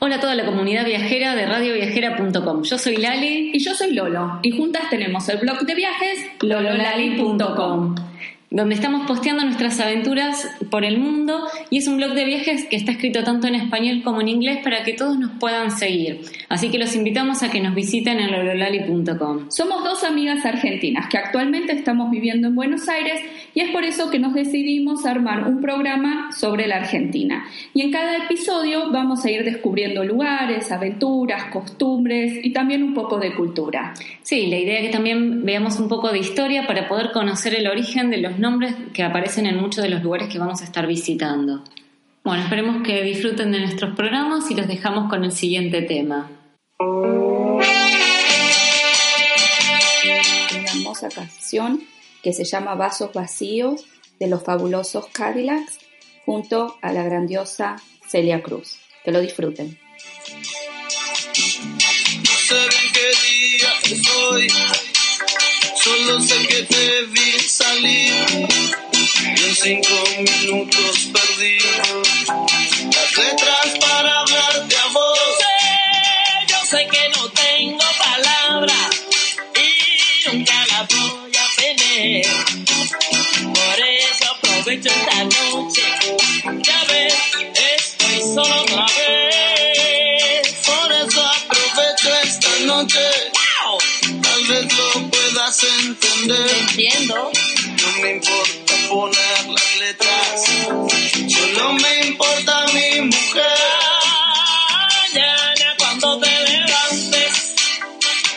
Hola a toda la comunidad viajera de radioviajera.com. Yo soy Lali. Y yo soy Lolo. Y juntas tenemos el blog de viajes lololali.com donde estamos posteando nuestras aventuras por el mundo y es un blog de viajes que está escrito tanto en español como en inglés para que todos nos puedan seguir. Así que los invitamos a que nos visiten en lololali.com. Somos dos amigas argentinas que actualmente estamos viviendo en Buenos Aires y es por eso que nos decidimos armar un programa sobre la Argentina. Y en cada episodio vamos a ir descubriendo lugares, aventuras, costumbres y también un poco de cultura. Sí, la idea es que también veamos un poco de historia para poder conocer el origen de los nombres que aparecen en muchos de los lugares que vamos a estar visitando. Bueno, esperemos que disfruten de nuestros programas y los dejamos con el siguiente tema. Una hermosa canción que se llama Vasos Vacíos de los fabulosos Cadillacs junto a la grandiosa Celia Cruz. Que lo disfruten. Solo sé que te vi salir y en cinco minutos perdí las letras para hablarte a vos. Yo sé, yo sé que no tengo palabras y nunca la voy a tener. Por eso aprovecho esta noche. Ya ves, estoy solo otra vez. Entender. Entiendo. No me importa poner las letras, solo me importa mi mujer. Mañana cuando te levantes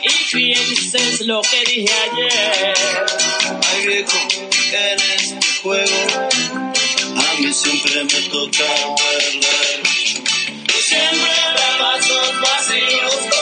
y pienses lo que dije ayer. Ay viejo, en este juego a mí siempre me toca perder. Siempre me vasos vacíos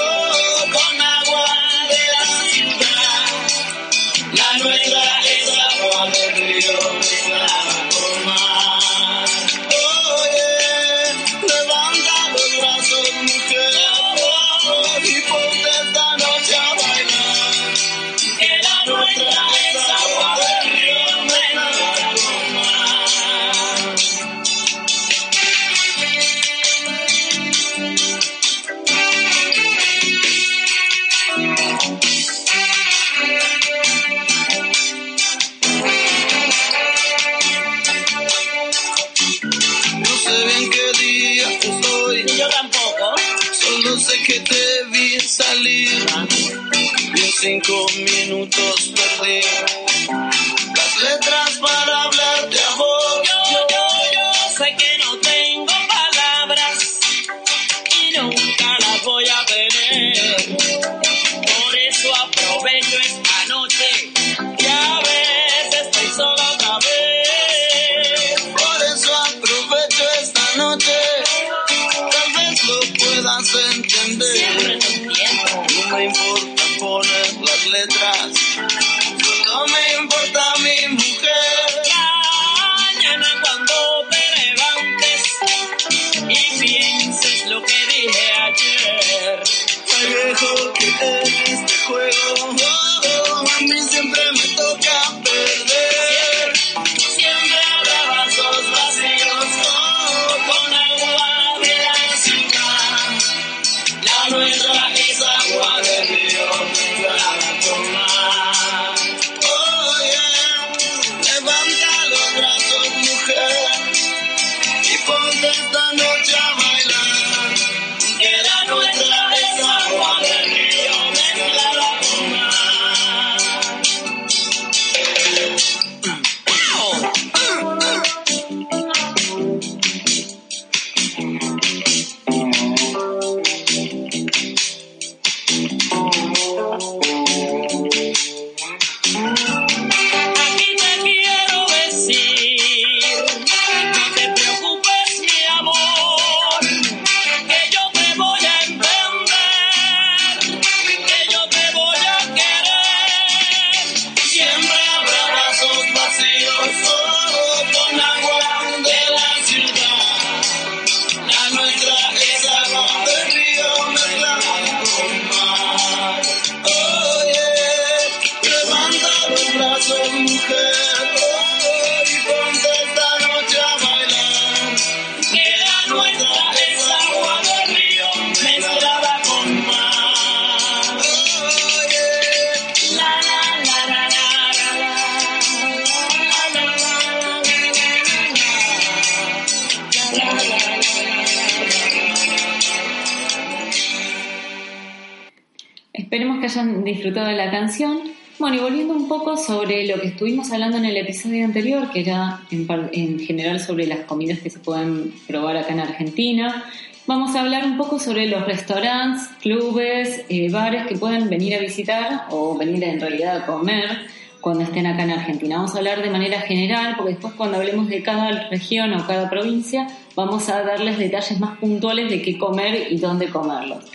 sobre las comidas que se pueden probar acá en Argentina, vamos a hablar un poco sobre los restaurantes, clubes, eh, bares que pueden venir a visitar o venir en realidad a comer cuando estén acá en Argentina. Vamos a hablar de manera general, porque después cuando hablemos de cada región o cada provincia, vamos a darles detalles más puntuales de qué comer y dónde comerlos.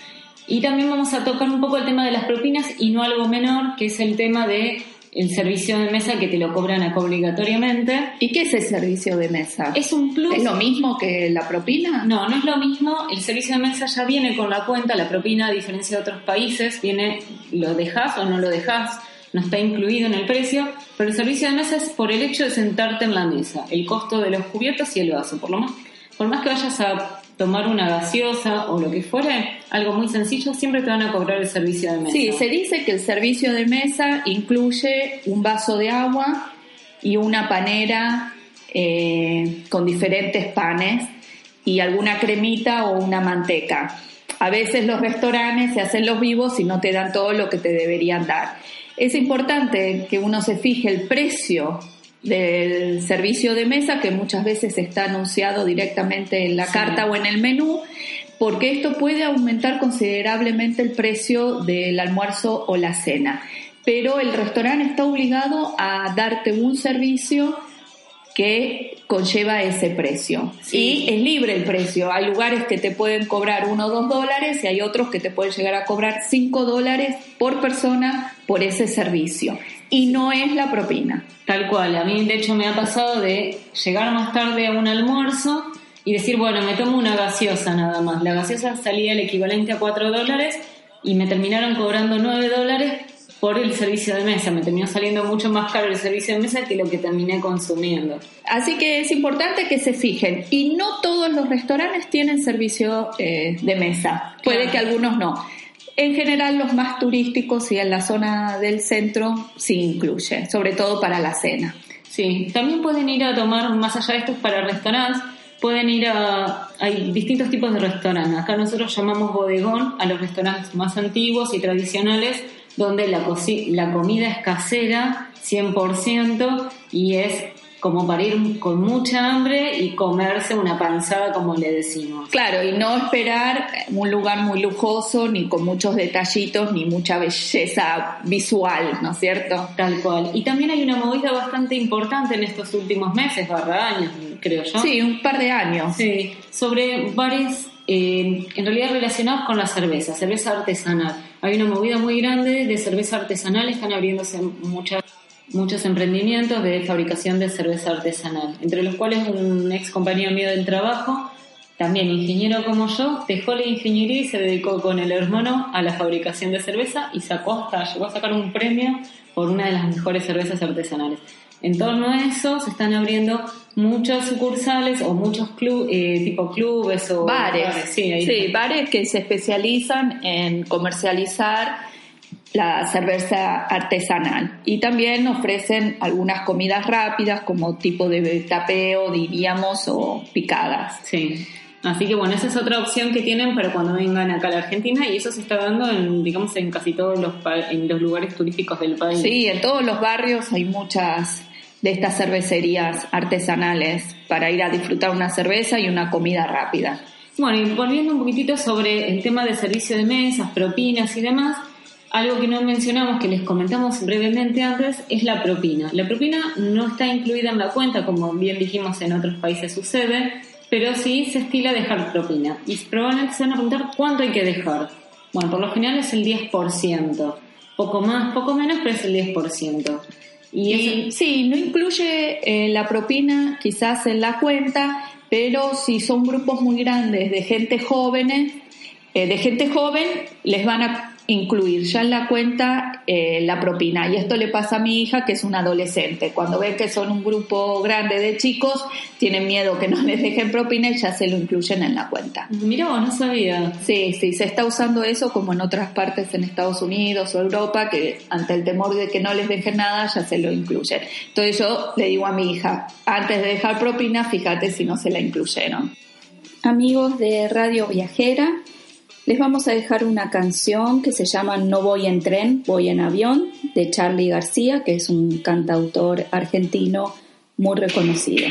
Y también vamos a tocar un poco el tema de las propinas y no algo menor, que es el tema de el servicio de mesa que te lo cobran acá obligatoriamente. ¿Y qué es el servicio de mesa? Es un plus. ¿Es lo mismo que la propina? No, no es lo mismo. El servicio de mesa ya viene con la cuenta, la propina, a diferencia de otros países, viene, lo dejas o no lo dejas, no está incluido en el precio, pero el servicio de mesa es por el hecho de sentarte en la mesa, el costo de los cubiertos y el vaso. Por lo más, por más que vayas a tomar una gaseosa o lo que fuere, algo muy sencillo, siempre te van a cobrar el servicio de mesa. Sí, se dice que el servicio de mesa incluye un vaso de agua y una panera eh, con diferentes panes y alguna cremita o una manteca. A veces los restaurantes se hacen los vivos y no te dan todo lo que te deberían dar. Es importante que uno se fije el precio del servicio de mesa, que muchas veces está anunciado directamente en la Sí. carta o en el menú, porque esto puede aumentar considerablemente el precio del almuerzo o la cena. Pero el restaurante está obligado a darte un servicio que conlleva ese precio. Sí. Y es libre el precio. Hay lugares que te pueden cobrar uno o dos dólares y hay otros que te pueden llegar a cobrar cinco dólares por persona por ese servicio. Y no es la propina. Tal cual, a mí de hecho me ha pasado de llegar más tarde a un almuerzo y decir, bueno, me tomo una gaseosa nada más. La gaseosa salía el equivalente a 4 dólares y me terminaron cobrando 9 dólares por el servicio de mesa. Me terminó saliendo mucho más caro el servicio de mesa que lo que terminé consumiendo. Así que es importante que se fijen. Y no todos los restaurantes tienen servicio eh, de mesa. Puede Claro. que algunos no. En general los más turísticos y en la zona del centro sí incluye, sobre todo para la cena. Sí, también pueden ir a tomar, más allá de esto, para restaurantes, pueden ir a... Hay distintos tipos de restaurantes. Acá nosotros llamamos bodegón a los restaurantes más antiguos y tradicionales, donde la, la comida es casera, 100%, y es como para ir con mucha hambre y comerse una panzada, como le decimos. Claro, y no esperar un lugar muy lujoso, ni con muchos detallitos, ni mucha belleza visual, ¿no es cierto? Tal cual. Y también hay una movida bastante importante en estos últimos meses, barra años, creo yo. Sí, un par de años. Sí, sobre bares eh, en realidad relacionados con la cerveza, cerveza artesanal. Hay una movida muy grande de cerveza artesanal, están abriéndose muchas, muchos emprendimientos de fabricación de cerveza artesanal, entre los cuales un ex compañero mío del trabajo, también ingeniero como yo, dejó la ingeniería y se dedicó con el hermano a la fabricación de cerveza y sacó hasta, llegó a sacar un premio por una de las mejores cervezas artesanales. En torno a eso se están abriendo muchos sucursales o muchos club, eh, tipo clubes o bares. Sí, bares que se especializan en comercializar la cerveza artesanal y también ofrecen algunas comidas rápidas como tipo de tapeo, diríamos, o picadas. Sí. Así que bueno, esa es otra opción que tienen para cuando vengan acá a la Argentina y eso se está dando en, digamos, en casi todos los, en los lugares turísticos del país. Sí, en todos los barrios hay muchas de estas cervecerías artesanales para ir a disfrutar una cerveza y una comida rápida. Bueno, y volviendo un poquitito sobre el tema de servicio de mesas, propinas y demás, algo que no mencionamos, que les comentamos brevemente antes, es la propina. La propina no está incluida en la cuenta, como bien dijimos en otros países sucede, pero sí se estila dejar propina. Y probablemente se van a preguntar cuánto hay que dejar. Bueno, por lo general es el 10%. Poco más, poco menos, pero es el 10%. Y, Y sí, no incluye eh, la propina quizás en la cuenta, pero si son grupos muy grandes de gente jóvenes, eh, de gente joven, les van a incluir ya en la cuenta eh, la propina. Y esto le pasa a mi hija, que es una adolescente. Cuando ve que son un grupo grande de chicos, tienen miedo que no les dejen propina y ya se lo incluyen en la cuenta. Mira, no sabía. Sí, sí, se está usando eso como en otras partes en Estados Unidos o Europa, que ante el temor de que no les dejen nada ya se lo incluyen. Entonces yo le digo a mi hija, antes de dejar propina, fíjate si no se la incluyeron. Amigos de Radio Viajera, Les vamos a dejar una canción que se llama No voy en tren, voy en avión, de Charlie García, que es un cantautor argentino muy reconocido.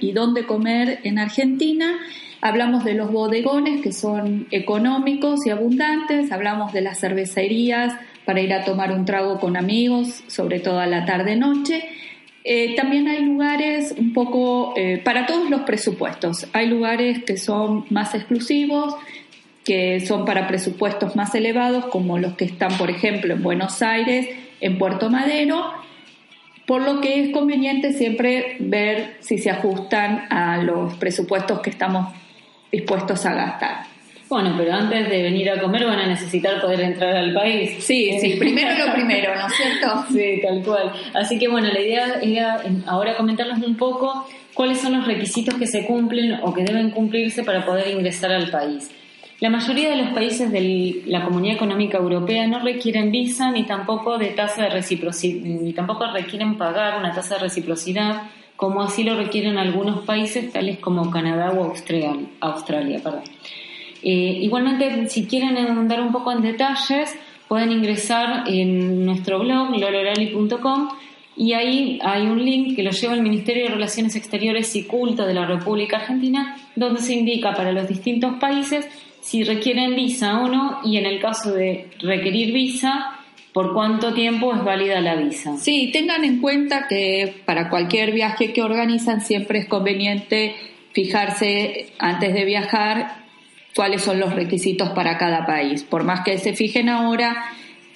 Y dónde comer en Argentina, hablamos de los bodegones que son económicos y abundantes, hablamos de las cervecerías para ir a tomar un trago con amigos, sobre todo a la tarde-noche. Eh, también hay lugares un poco eh, para todos los presupuestos. Hay lugares que son más exclusivos, que son para presupuestos más elevados, como los que están, por ejemplo, en Buenos Aires, en Puerto Madero, por lo que es conveniente siempre ver si se ajustan a los presupuestos que estamos dispuestos a gastar. Bueno, pero antes de venir a comer van a necesitar poder entrar al país. Sí, sí, primero lo primero, ¿no es cierto? Sí, tal cual. Así que bueno, la idea era ahora comentarles un poco cuáles son los requisitos que se cumplen o que deben cumplirse para poder ingresar al país. La mayoría de los países de la Comunidad Económica Europea no requieren visa ni tampoco de tasa de reciprocidad, ni tampoco requieren pagar una tasa de reciprocidad, como así lo requieren algunos países tales como Canadá o Australia. Eh, igualmente, si quieren andar un poco en detalles, pueden ingresar en nuestro blog lolorali.com y ahí hay un link que lo lleva al Ministerio de Relaciones Exteriores y Culto de la República Argentina, donde se indica para los distintos países si requieren visa o no y en el caso de requerir visa, por cuánto tiempo es válida la visa. Sí, tengan en cuenta que para cualquier viaje que organizan siempre es conveniente fijarse antes de viajar cuáles son los requisitos para cada país. Por más que se fijen ahora,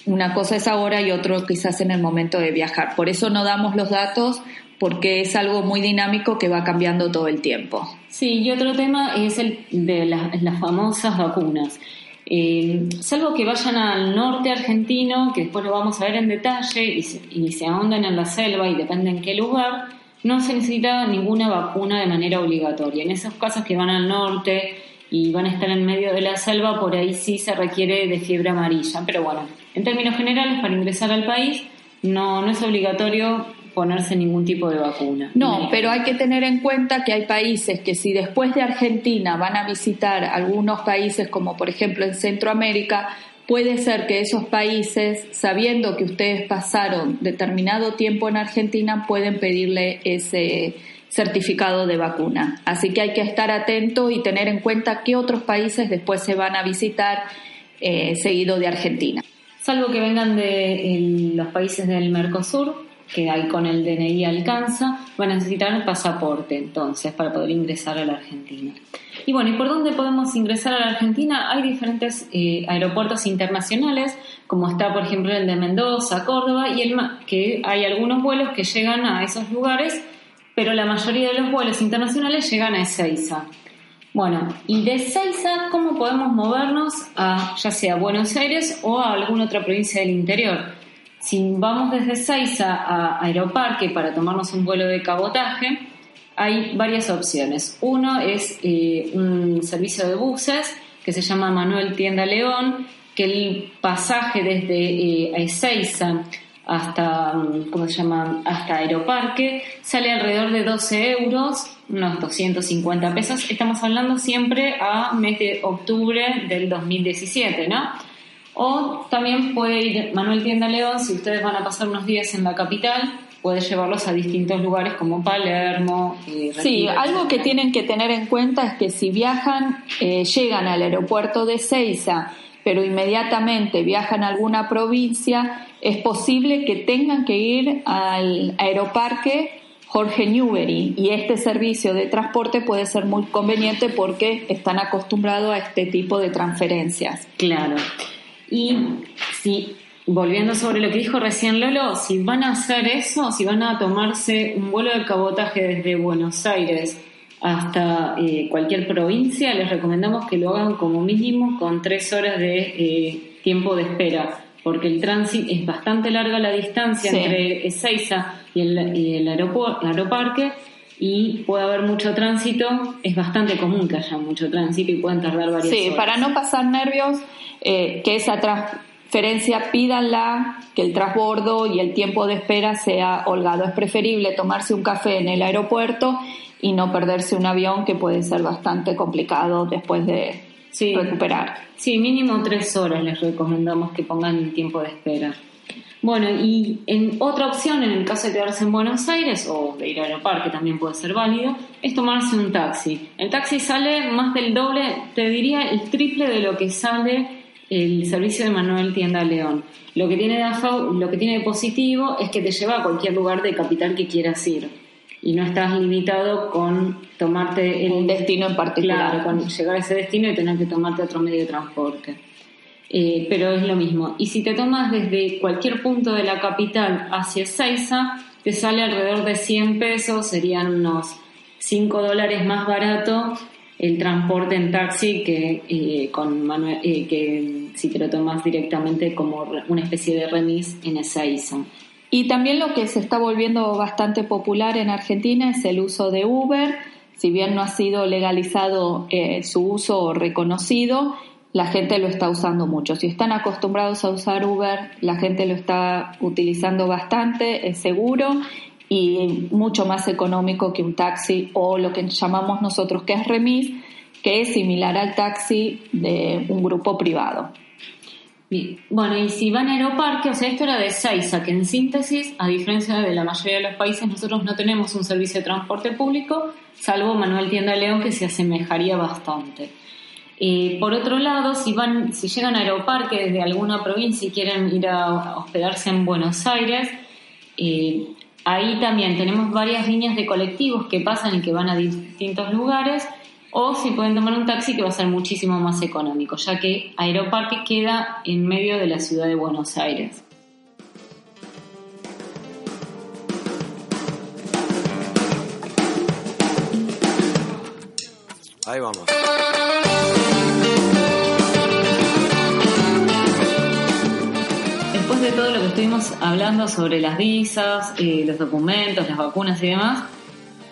una cosa es ahora y otro quizás en el momento de viajar. Por eso no damos los datos porque es algo muy dinámico que va cambiando todo el tiempo. Sí, y otro tema es el de las famosas vacunas. Eh, salvo que vayan al norte argentino, que después lo vamos a ver en detalle, y se, y se ahonden en la selva y depende en qué lugar, no se necesita ninguna vacuna de manera obligatoria. En esos casos que van al norte y van a estar en medio de la selva, por ahí sí se requiere de fiebre amarilla. Pero bueno, en términos generales, para ingresar al país no, no es obligatorio ponerse ningún tipo de vacuna. No, pero hay que tener en cuenta que hay países que si después de Argentina van a visitar algunos países como por ejemplo en Centroamérica, puede ser que esos países, sabiendo que ustedes pasaron determinado tiempo en Argentina, pueden pedirle ese certificado de vacuna. Así que hay que estar atento y tener en cuenta qué otros países después se van a visitar eh, seguido de Argentina. Salvo que vengan de los países del Mercosur, que ahí con el DNI alcanza, van a necesitar el pasaporte entonces para poder ingresar a la Argentina. Y bueno, ¿y por dónde podemos ingresar a la Argentina? Hay diferentes eh, aeropuertos internacionales, como está por ejemplo el de Mendoza, Córdoba, y el, que hay algunos vuelos que llegan a esos lugares, pero la mayoría de los vuelos internacionales llegan a Ezeiza. Bueno, y de Ezeiza, ¿cómo podemos movernos a ya sea Buenos Aires o a alguna otra provincia del interior? Si vamos desde Seiza a Aeroparque para tomarnos un vuelo de cabotaje, hay varias opciones. Uno es eh, un servicio de buses que se llama Manuel Tienda León, que el pasaje desde eh, hasta, ¿cómo se llama? hasta Aeroparque sale alrededor de 12 euros, unos 250 pesos. Estamos hablando siempre a mes de octubre del 2017, ¿no? O también puede ir Manuel Tienda León, si ustedes van a pasar unos días en la capital, puede llevarlos a distintos lugares como Palermo. Eh, sí, algo que tienen que tener en cuenta es que si viajan, eh, llegan al aeropuerto de Ceiza, pero inmediatamente viajan a alguna provincia, es posible que tengan que ir al aeroparque Jorge Newbery y este servicio de transporte puede ser muy conveniente porque están acostumbrados a este tipo de transferencias. Claro. Y si, volviendo sobre lo que dijo recién Lolo, si van a hacer eso, si van a tomarse un vuelo de cabotaje desde Buenos Aires hasta eh, cualquier provincia, les recomendamos que lo hagan como mínimo con tres horas de eh, tiempo de espera, porque el tránsito es bastante larga la distancia entre Ezeiza y el, y el aeroparque y puede haber mucho tránsito, es bastante común que haya mucho tránsito y pueden tardar varias horas. Sí, para no pasar nervios, eh, que esa transferencia pídanla, que el transbordo y el tiempo de espera sea holgado. Es preferible tomarse un café en el aeropuerto y no perderse un avión que puede ser bastante complicado después de recuperar. Sí, mínimo tres horas les recomendamos que pongan el tiempo de espera. Bueno, y en otra opción, en el caso de quedarse en Buenos Aires o de ir al aeroparque también puede ser válido, es tomarse un taxi. El taxi sale más del doble, te diría el triple de lo que sale el servicio de Manuel Tienda León. Lo que tiene de, lo que tiene de positivo es que te lleva a cualquier lugar de capital que quieras ir y no estás limitado con tomarte el, un destino en particular, claro, con llegar a ese destino y tener que tomarte otro medio de transporte. Eh, pero es lo mismo. Y si te tomas desde cualquier punto de la capital hacia Seiza, te sale alrededor de 100 pesos, serían unos 5 dólares más barato el transporte en taxi que eh, con eh, que si te lo tomas directamente como una especie de remis en Ezeiza. Y también lo que se está volviendo bastante popular en Argentina es el uso de Uber. Si bien no ha sido legalizado su uso o reconocido, la gente lo está usando mucho. Si están acostumbrados a usar Uber, la gente lo está utilizando bastante, es seguro y mucho más económico que un taxi o lo que llamamos nosotros que es remis, que es similar al taxi de un grupo privado. Bueno, y si van a Aeroparque, o sea, esto era de Seiza, que en síntesis, a diferencia de la mayoría de los países, nosotros no tenemos un servicio de transporte público, salvo Manuel Tienda León, que se asemejaría bastante. Eh, por otro lado, si van, si llegan a Aeroparque desde alguna provincia y quieren ir a hospedarse en Buenos Aires, eh, ahí también tenemos varias líneas de colectivos que pasan y que van a distintos lugares, o si pueden tomar un taxi que va a ser muchísimo más económico, ya que Aeroparque queda en medio de la ciudad de Buenos Aires. Ahí vamos. estuvimos hablando sobre las visas, eh, los documentos, las vacunas y demás,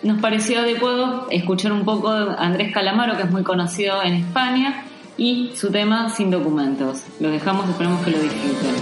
nos pareció adecuado escuchar un poco a Andrés Calamaro, que es muy conocido en España, y su tema Sin documentos. Lo dejamos, esperamos que lo disfruten.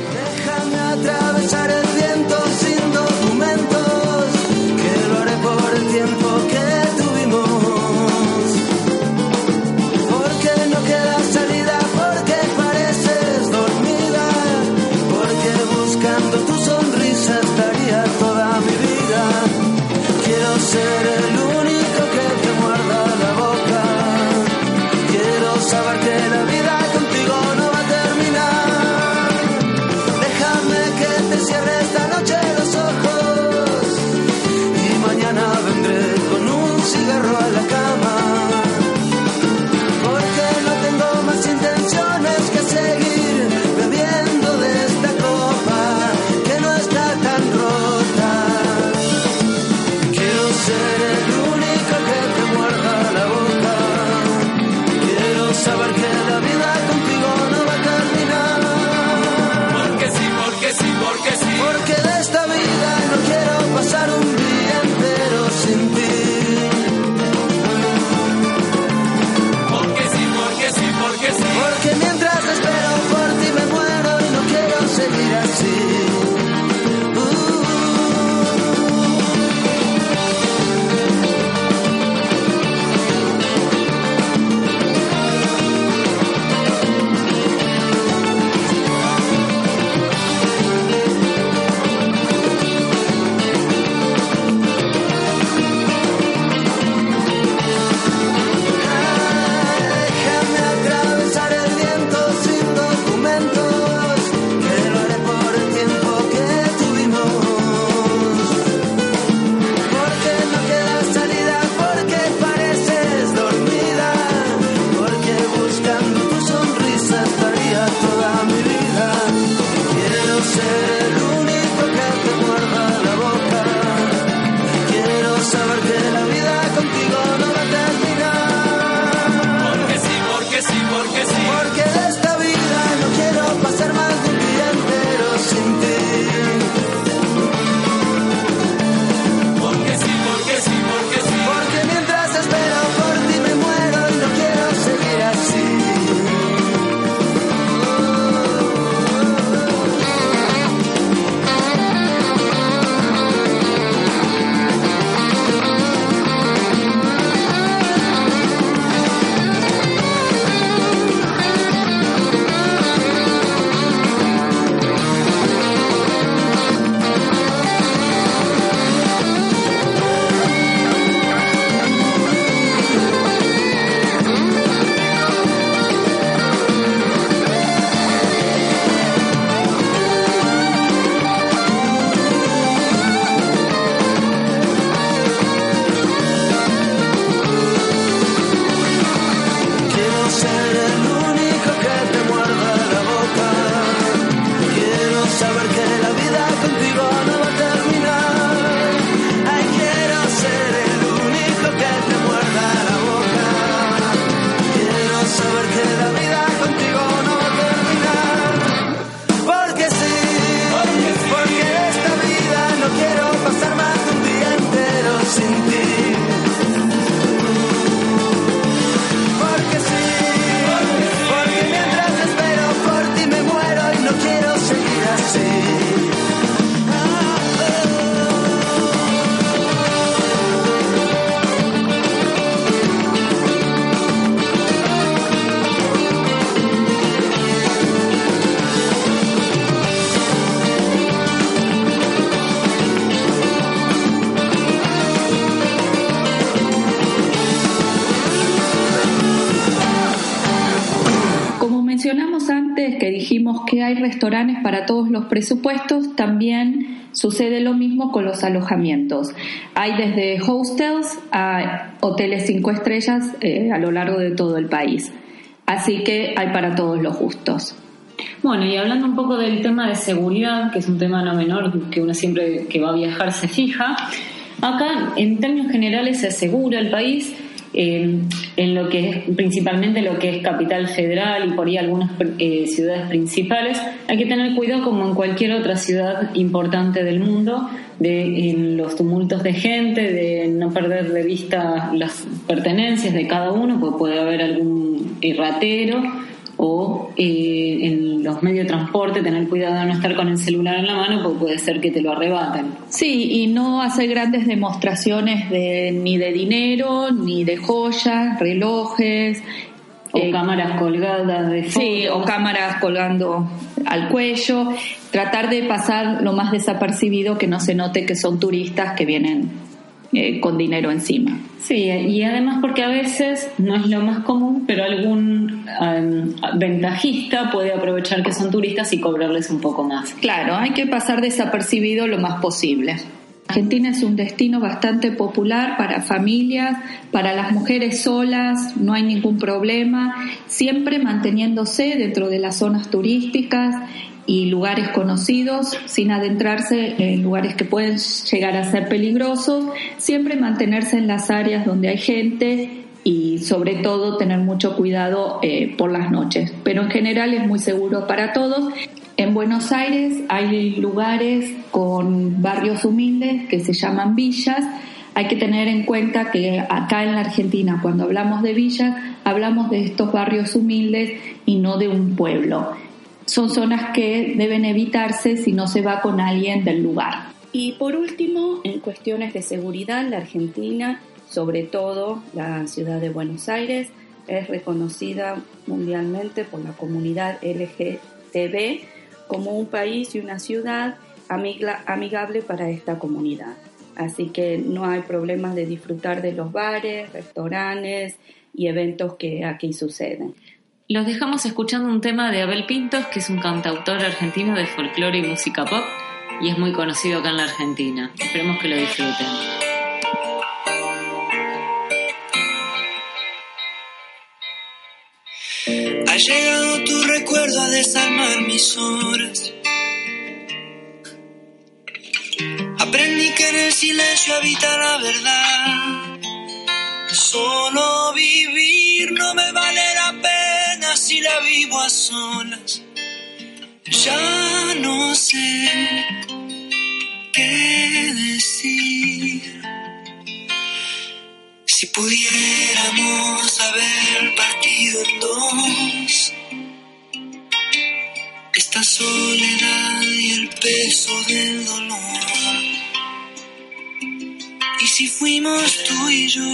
restaurantes para todos los presupuestos, también sucede lo mismo con los alojamientos. Hay desde hostels a hoteles cinco estrellas eh, a lo largo de todo el país. Así que hay para todos los gustos. Bueno, y hablando un poco del tema de seguridad, que es un tema no menor que uno siempre que va a viajar se fija, acá en términos generales se asegura el país eh, en lo que es principalmente lo que es capital federal y por ahí algunas eh, ciudades principales, hay que tener cuidado como en cualquier otra ciudad importante del mundo de los tumultos de gente, de no perder de vista las pertenencias de cada uno, porque puede haber algún ratero o eh, en los medios de transporte tener cuidado de no estar con el celular en la mano porque puede ser que te lo arrebaten. Sí, y no hacer grandes demostraciones de, ni de dinero, ni de joyas, relojes. O eh, cámaras colgadas de Sí, o cámaras colgando al cuello. Tratar de pasar lo más desapercibido que no se note que son turistas que vienen eh, con dinero encima. Sí, y además porque a veces no es lo más común, pero algún em, ventajista puede aprovechar que son turistas y cobrarles un poco más. Claro, hay que pasar desapercibido lo más posible. Argentina es un destino bastante popular para familias, para las mujeres solas, no hay ningún problema, siempre manteniéndose dentro de las zonas turísticas y lugares conocidos sin adentrarse en lugares que pueden llegar a ser peligrosos, siempre mantenerse en las áreas donde hay gente y sobre todo tener mucho cuidado eh, por las noches. Pero en general es muy seguro para todos. En Buenos Aires hay lugares con barrios humildes que se llaman villas. Hay que tener en cuenta que acá en la Argentina, cuando hablamos de villas, hablamos de estos barrios humildes y no de un pueblo son zonas que deben evitarse si no se va con alguien del lugar. Y por último, en cuestiones de seguridad, la Argentina, sobre todo la ciudad de Buenos Aires, es reconocida mundialmente por la comunidad LGTB como un país y una ciudad amigable para esta comunidad. Así que no hay problemas de disfrutar de los bares, restaurantes y eventos que aquí suceden. Los dejamos escuchando un tema de Abel Pintos, que es un cantautor argentino de folclore y música pop, y es muy conocido acá en la Argentina. Esperemos que lo disfruten. Ha llegado tu recuerdo a desarmar mis horas. Aprendí que en el silencio habita la verdad. Solo vivir no me vale vivo a solas. Ya no sé qué decir. Si pudiéramos haber partido en dos, esta soledad y el peso del dolor. Y si fuimos tú y yo,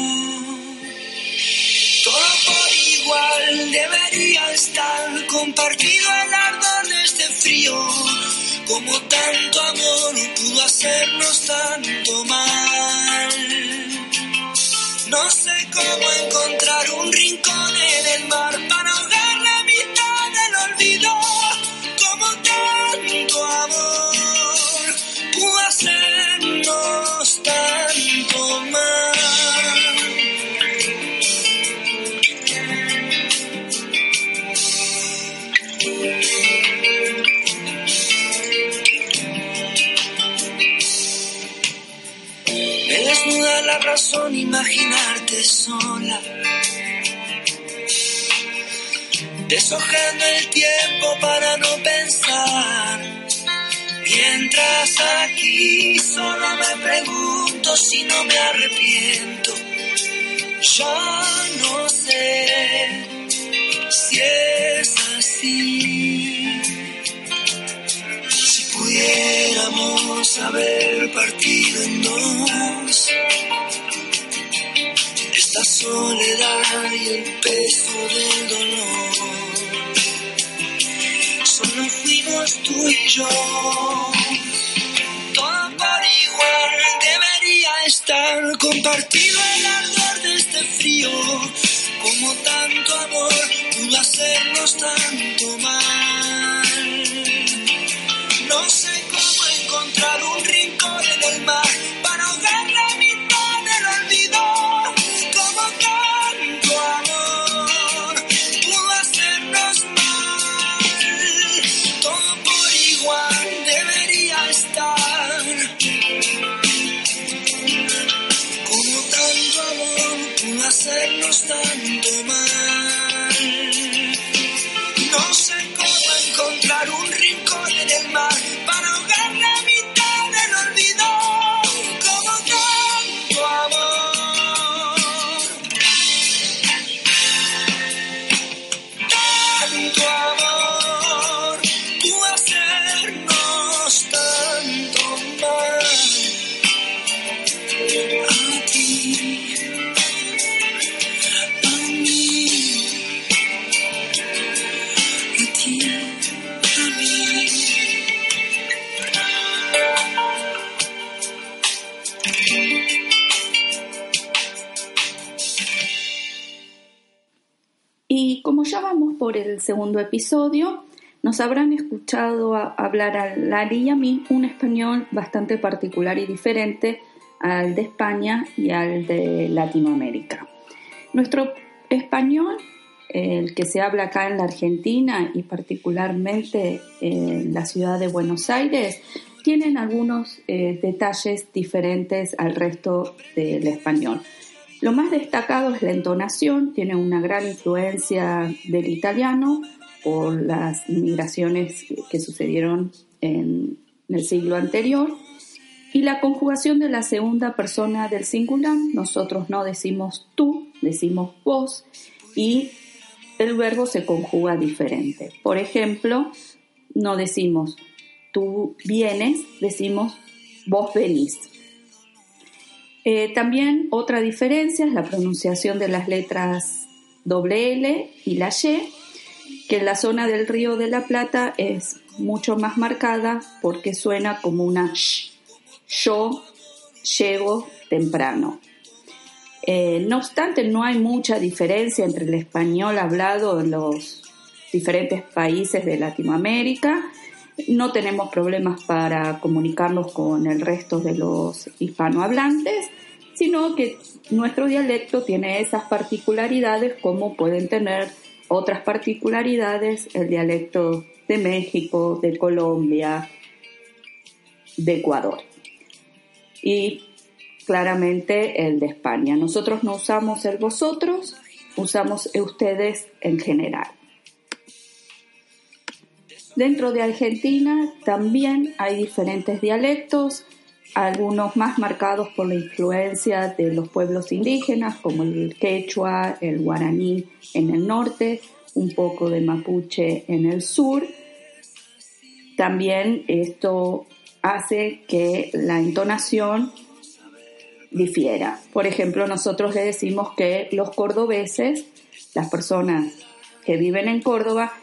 todo por igual debería estar compartido el ardor de este frío. Como tanto amor pudo hacernos tanto mal. No sé cómo encontrar un rincón imaginarte sola. Deshojando el tiempo para no pensar. Mientras aquí solo me pregunto si no me arrepiento. Ya no sé si es así. Si pudiéramos haber partido en dos soledad y el peso del dolor. Solo fuimos tú y yo. Todo por igual debería estar compartido el ardor de este frío. Como tanto amor pudo hacernos tanto mal. Segundo episodio, nos habrán escuchado hablar a Lali y a mí un español bastante particular y diferente al de España y al de Latinoamérica. Nuestro español, el que se habla acá en la Argentina y particularmente en la ciudad de Buenos Aires, tienen algunos eh, detalles diferentes al resto del español. Lo más destacado es la entonación, tiene una gran influencia del italiano por las inmigraciones que sucedieron en el siglo anterior. Y la conjugación de la segunda persona del singular, nosotros no decimos tú, decimos vos, y el verbo se conjuga diferente. Por ejemplo, no decimos tú vienes, decimos vos venís. Eh, también otra diferencia es la pronunciación de las letras doble L y la Y, que en la zona del río de la Plata es mucho más marcada porque suena como una sh. Yo llego temprano. Eh, no obstante, no hay mucha diferencia entre el español hablado en los diferentes países de Latinoamérica no tenemos problemas para comunicarnos con el resto de los hispanohablantes, sino que nuestro dialecto tiene esas particularidades como pueden tener otras particularidades el dialecto de México, de Colombia, de Ecuador. Y claramente el de España. Nosotros no usamos el vosotros, usamos ustedes en general. Dentro de Argentina también hay diferentes dialectos, algunos más marcados por la influencia de los pueblos indígenas, como el quechua, el guaraní en el norte, un poco de mapuche en el sur. También esto hace que la entonación difiera. Por ejemplo, nosotros le decimos que los cordobeses, las personas que viven en Córdoba,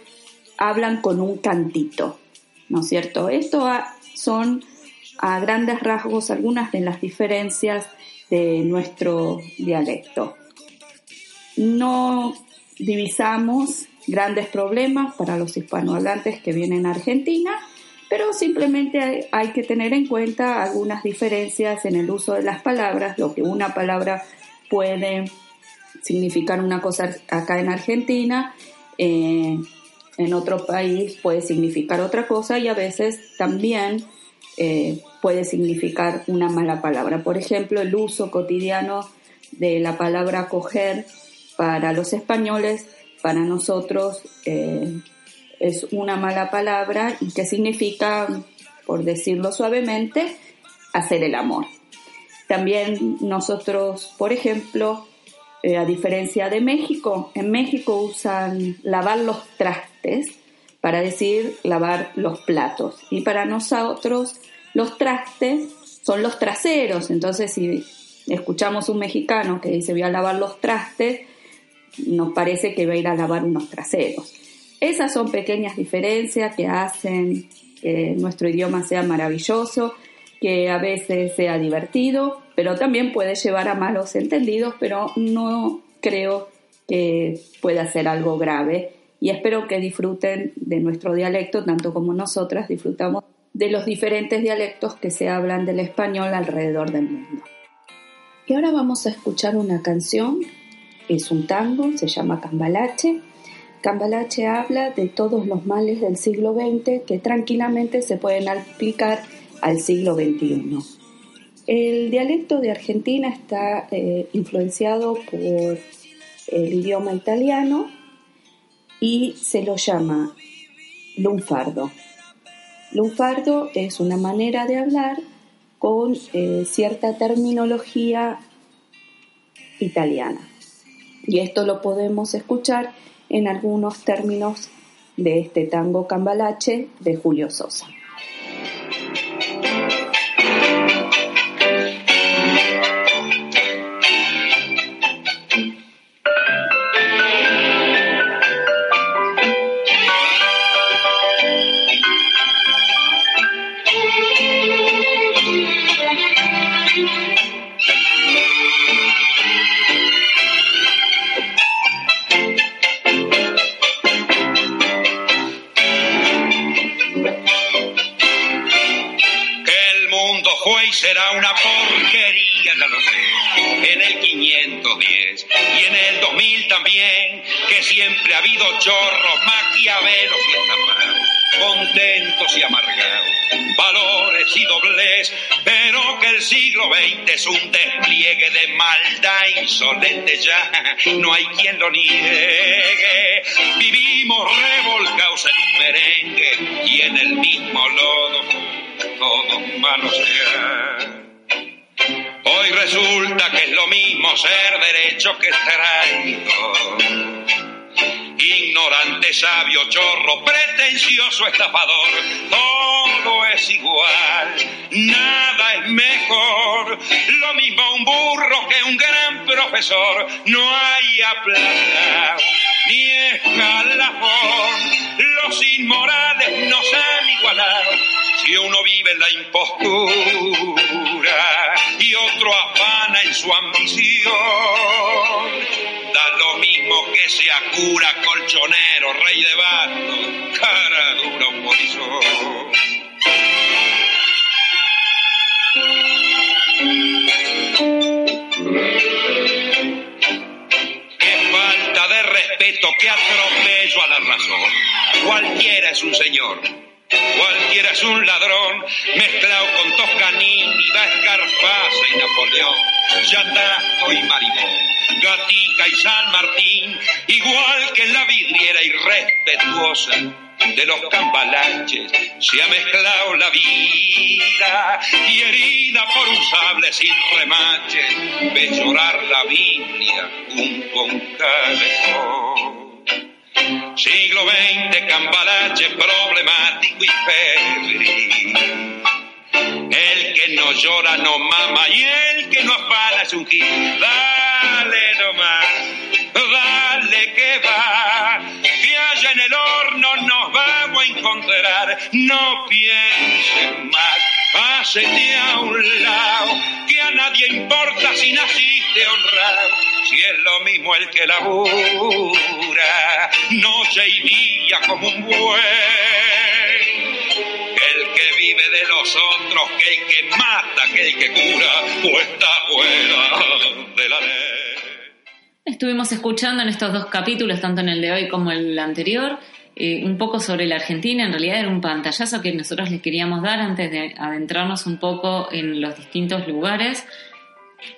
hablan con un cantito, ¿no es cierto? Esto son a grandes rasgos algunas de las diferencias de nuestro dialecto. No divisamos grandes problemas para los hispanohablantes que vienen a Argentina, pero simplemente hay, que tener en cuenta algunas diferencias en el uso de las palabras, lo que una palabra puede significar una cosa acá en Argentina, eh, en otro país puede significar otra cosa y a veces también eh, puede significar una mala palabra. Por ejemplo, el uso cotidiano de la palabra coger para los españoles, para nosotros eh, es una mala palabra y que significa, por decirlo suavemente, hacer el amor. También nosotros, por ejemplo, eh, a diferencia de México, en México usan lavar los trastes para decir lavar los platos. Y para nosotros los trastes son los traseros. Entonces si escuchamos un mexicano que dice voy a lavar los trastes, nos parece que va a ir a lavar unos traseros. Esas son pequeñas diferencias que hacen que nuestro idioma sea maravilloso, que a veces sea divertido pero también puede llevar a malos entendidos, pero no creo que pueda ser algo grave y espero que disfruten de nuestro dialecto tanto como nosotras disfrutamos de los diferentes dialectos que se hablan del español alrededor del mundo. Y ahora vamos a escuchar una canción, es un tango, se llama Cambalache. Cambalache habla de todos los males del siglo XX que tranquilamente se pueden aplicar al siglo XXI. El dialecto de Argentina está eh, influenciado por el idioma italiano y se lo llama lunfardo. Lunfardo es una manera de hablar con eh, cierta terminología italiana. Y esto lo podemos escuchar en algunos términos de este tango cambalache de Julio Sosa. 510 y en el 2000 también, que siempre ha habido chorros, maquiavelos y estafados, contentos y amargados, valores y dobles, pero que el siglo XX es un despliegue de maldad insolente ya, no hay quien lo niegue. Vivimos revolcados en un merengue y en el mismo lodo, todo malo sea. Hoy resulta que es lo mismo ser derecho que traidor. Ignorante, sabio, chorro, pretencioso, estafador, todo es igual, nada es mejor. Lo mismo un burro que un gran profesor, no hay aplazado ni escalafón. Los inmorales nos han igualado. Si uno vive en la impostura y otro afana en su ambición, da lo mismo que sea cura, colchonero, rey de bastos, cara dura un polizón. Qué falta de respeto, qué atropello a la razón. Cualquiera es un señor, cualquiera es un ladrón, mezclado con Toscanini, da Escarpasa y Napoleón, Yataco y Marimón, Gatica y San Martín, igual que en la vidriera irrespetuosa de los cambalaches se ha mezclado la vida y herida por un sable sin remache ve llorar la Biblia un concalejón. Siglo XX, cambalache problemático y febril. El que no llora no mama y el que no afana es un gil. Dale nomás, dale que va, que allá en el horno nos vamos a encontrar. No pienses más, pásete a un lado, que a nadie importa si naciste honrado. Si es lo mismo el que labura, noche y día como un buey el que vive de los otros, que el que mata, que el que cura, o está fuera de la ley. Estuvimos escuchando en estos dos capítulos, tanto en el de hoy como el anterior, eh, un poco sobre la Argentina. En realidad era un pantallazo que nosotros les queríamos dar antes de adentrarnos un poco en los distintos lugares,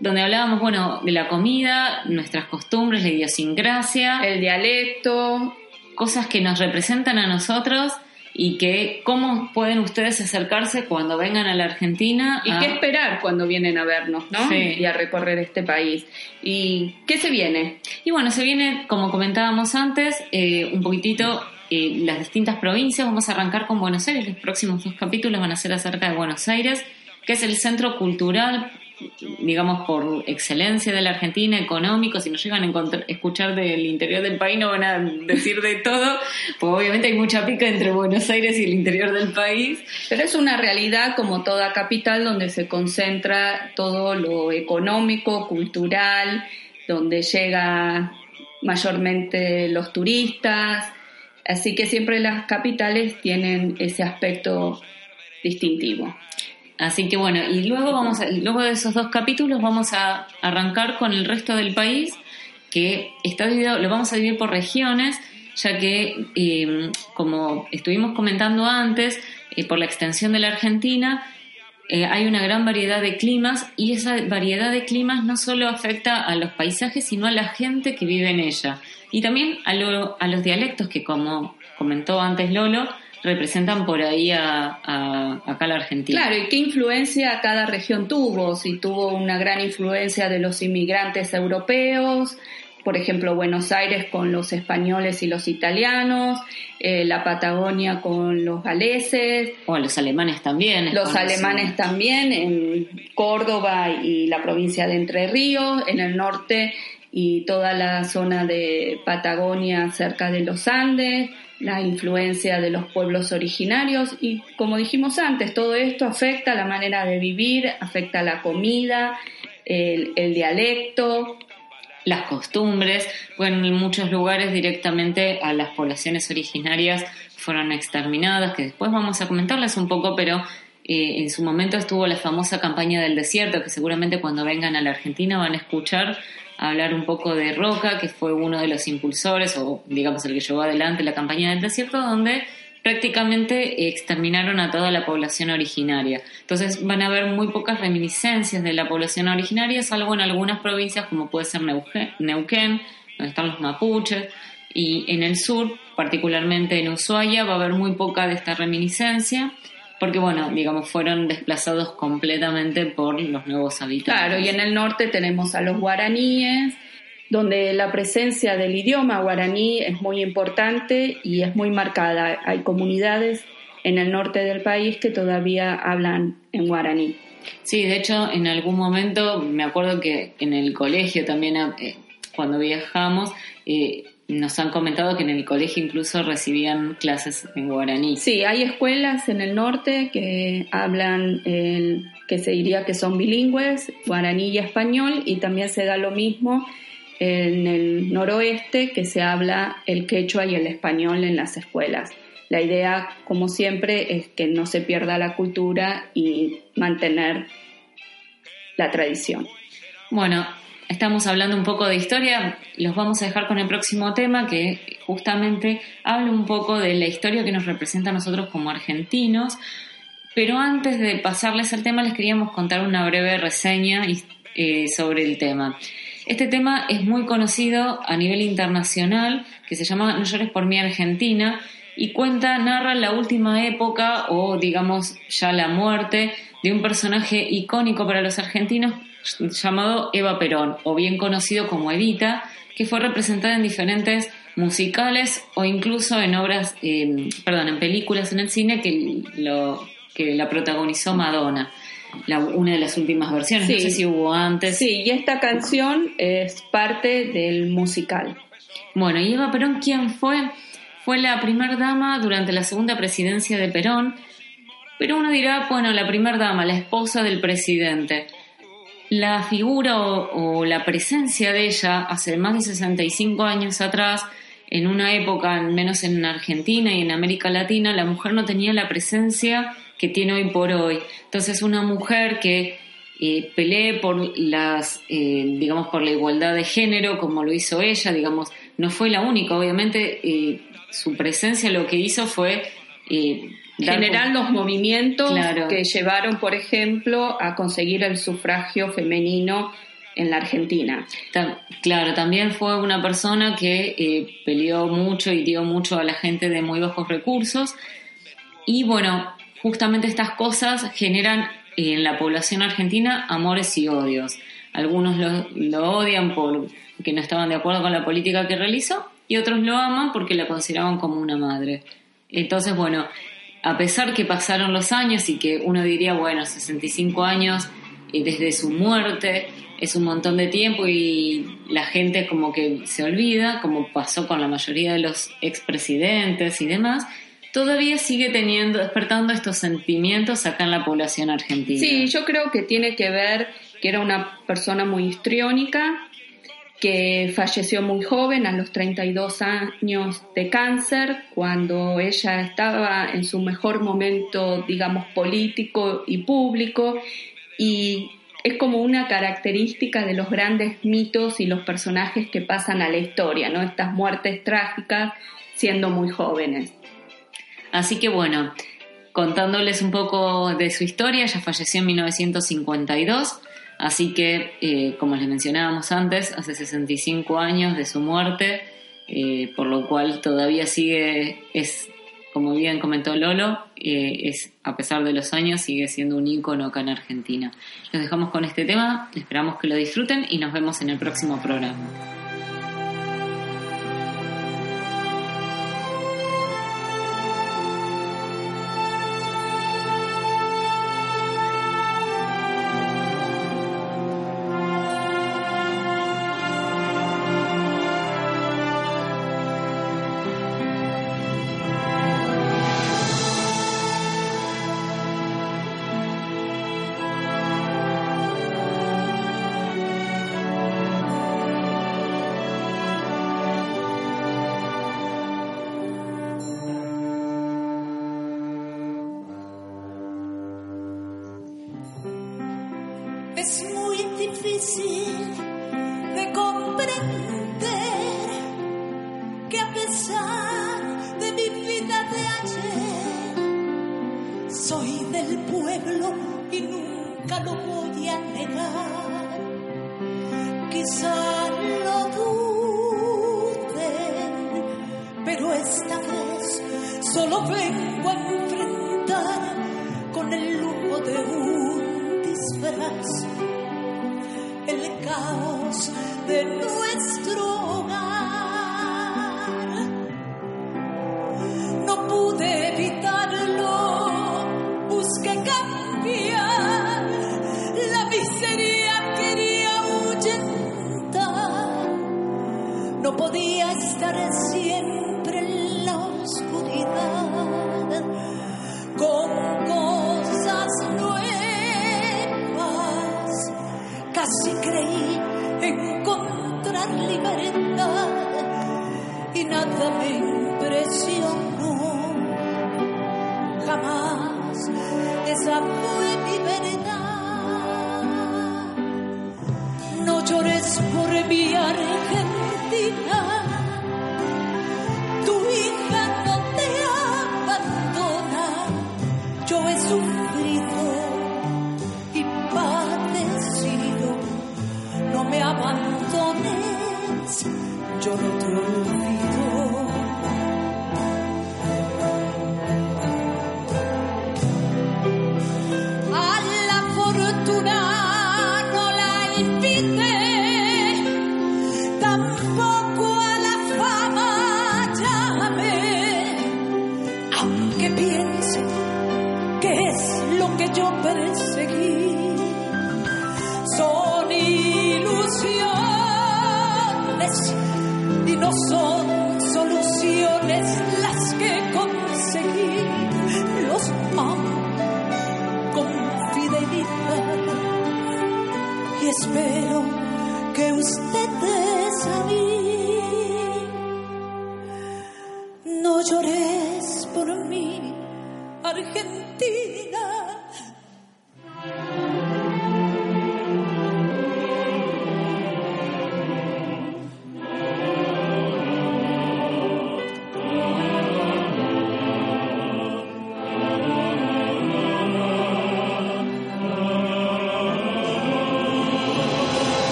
donde hablábamos, bueno, de la comida, nuestras costumbres, la idiosincrasia, El dialecto, cosas que nos representan a nosotros y que cómo pueden ustedes acercarse cuando vengan a la Argentina. y qué esperar cuando vienen a vernos, ¿no? Sí. Y a recorrer este país. ¿Y qué se viene? Y bueno, se viene, como comentábamos antes, eh, un poquitito eh, las distintas provincias. Vamos a arrancar con Buenos Aires. Los próximos dos capítulos van a ser acerca de Buenos Aires, que es el centro cultural, digamos, por excelencia de la Argentina, económico. Si nos llegan a escuchar del interior del país, no van a decir de todo, pues obviamente hay mucha pica entre Buenos Aires y el interior del país. Pero es una realidad como toda capital donde se concentra todo lo económico, cultural, donde llega mayormente los turistas. Así que siempre las capitales tienen ese aspecto distintivo. Así que bueno, y luego vamos a- luego de esos dos capítulos vamos a arrancar con el resto del país, que está dividido, lo vamos a dividir por regiones, ya que eh, como estuvimos comentando antes, eh, por la extensión de la Argentina, eh, hay una gran variedad de climas y esa variedad de climas no solo afecta a los paisajes, sino a la gente que vive en ella. Y también a, lo- a los dialectos que, como comentó antes Lolo, representan por ahí a, a- acá la Argentina. Claro, ¿y qué influencia cada región tuvo? Si tuvo una gran influencia de los inmigrantes europeos, por ejemplo, Buenos Aires con los españoles y los italianos, eh, la Patagonia con los galeses, O los alemanes también. los alemanes también en Córdoba y la provincia de Entre Ríos, en el norte y toda la zona de Patagonia cerca de los Andes, la influencia de los pueblos originarios. Y como dijimos antes, todo esto afecta la manera de vivir, afecta la comida, el, dialecto, Las costumbres, bueno, en muchos lugares directamente a las poblaciones originarias fueron exterminadas, que después vamos a comentarles un poco, pero Eh, en su momento estuvo la famosa campaña del desierto, que seguramente cuando vengan a la Argentina van a escuchar hablar un poco de Roca, que fue uno de los impulsores, o digamos el que llevó adelante la campaña del desierto, donde prácticamente exterminaron a toda la población originaria. Entonces van a haber muy pocas reminiscencias de la población originaria, salvo en algunas provincias como puede ser Neuquén, donde están los mapuches, y en el sur, particularmente en Ushuaia, va a haber muy poca de esta reminiscencia porque bueno, digamos, fueron desplazados completamente por los nuevos habitantes. Claro, y en el norte tenemos a los guaraníes, donde la presencia del idioma guaraní es muy importante y es muy marcada. Hay comunidades en el norte del país que todavía hablan en guaraní. Sí, de hecho, en algún momento me acuerdo que en el colegio también, eh, cuando viajamos, eh, nos han comentado que en el colegio incluso recibían clases en guaraní. Sí, hay escuelas en el norte que hablan, el, que se diría que son bilingües, guaraní y español, y también se da lo mismo en el noroeste, que se habla el quechua y el español en las escuelas. La idea, como siempre, es que no se pierda la cultura y mantener la tradición. Bueno, estamos hablando un poco de historia, los vamos a dejar con el próximo tema que justamente habla un poco de la historia que nos representa a nosotros como argentinos. Pero antes de pasarles al tema, les queríamos contar una breve reseña eh, sobre el tema. Este tema es muy conocido a nivel internacional, que se llama No llores por mí Argentina, y cuenta, narra la última época o digamos ya la muerte de un personaje icónico para los argentinos llamado Eva Perón, o bien conocido como Evita, que fue representada en diferentes musicales o incluso en obras, eh, perdón, en películas en el cine que, lo, que la protagonizó Madonna. una de las últimas versiones, no sé si hubo antes. Sí, y esta canción es parte del musical. Bueno, y Eva Perón, ¿quién fue? Fue la primera dama durante la segunda presidencia de Perón, pero uno dirá, bueno, la primera dama, la esposa del presidente la figura o, la presencia de ella hace más de 65 años atrás, en una época, al menos en Argentina y en América Latina, la mujer no tenía la presencia que tiene hoy por hoy. Entonces, una mujer que eh, pelee por las, eh, digamos, por la igualdad de género, como lo hizo ella, digamos, no fue la única, obviamente, eh, su presencia lo que hizo fue generar los movimientos que llevaron, por ejemplo, a conseguir el sufragio femenino en la Argentina. claro, también fue una persona que eh, peleó mucho y dio mucho a la gente de muy bajos recursos. Y bueno, justamente estas cosas generan en la población argentina amores y odios. Algunos lo, lo odian porque no estaban de acuerdo con la política que realizó y otros lo aman porque la consideraban como una madre. Entonces, bueno, a pesar que pasaron los años y que uno diría, bueno, 65 años y desde su muerte es un montón de tiempo y la gente como que se olvida, como pasó con la mayoría de los expresidentes y demás, todavía sigue teniendo, despertando estos sentimientos acá en la población argentina. Sí, yo creo que tiene que ver que era una persona muy histriónica, que falleció muy joven, a los 32 años de cáncer, cuando ella estaba en su mejor momento, digamos, político y público, y es como una característica de los grandes mitos y los personajes que pasan a la historia, ¿no? Estas muertes trágicas siendo muy jóvenes. Así que bueno, contándoles un poco de su historia, ella falleció en 1952 Así que, eh, como les mencionábamos antes, hace 65 años de su muerte, eh, por lo cual todavía sigue, es, como bien comentó Lolo, eh, es, a pesar de los años, sigue siendo un ícono acá en Argentina. Los dejamos con este tema, esperamos que lo disfruten y nos vemos en el próximo programa. llores por mi Argentina. Tu hija no te abandona. Yo he sufrido y padecido. No me abandones, yo no te.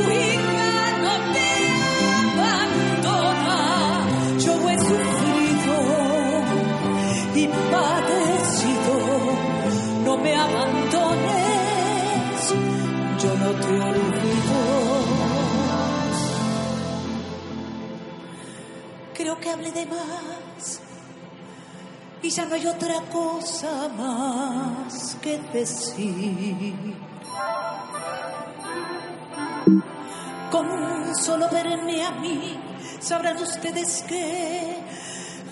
No te abandona, yo he sufrido y padecido. No me abandones, yo no te olvido. Creo que hablé de más y ya no hay otra cosa más que decir con solo verme a mí, sabrán ustedes que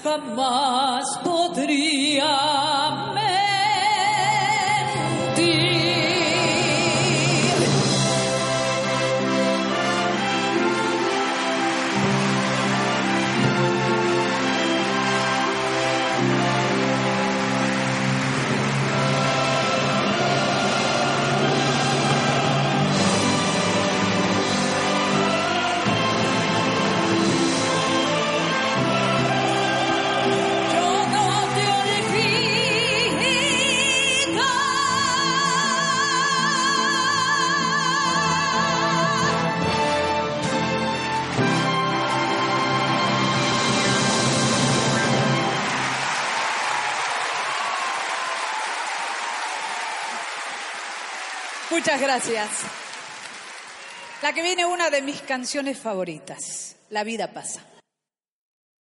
jamás podría mentir. Muchas gracias. La que viene una de mis canciones favoritas, La vida pasa.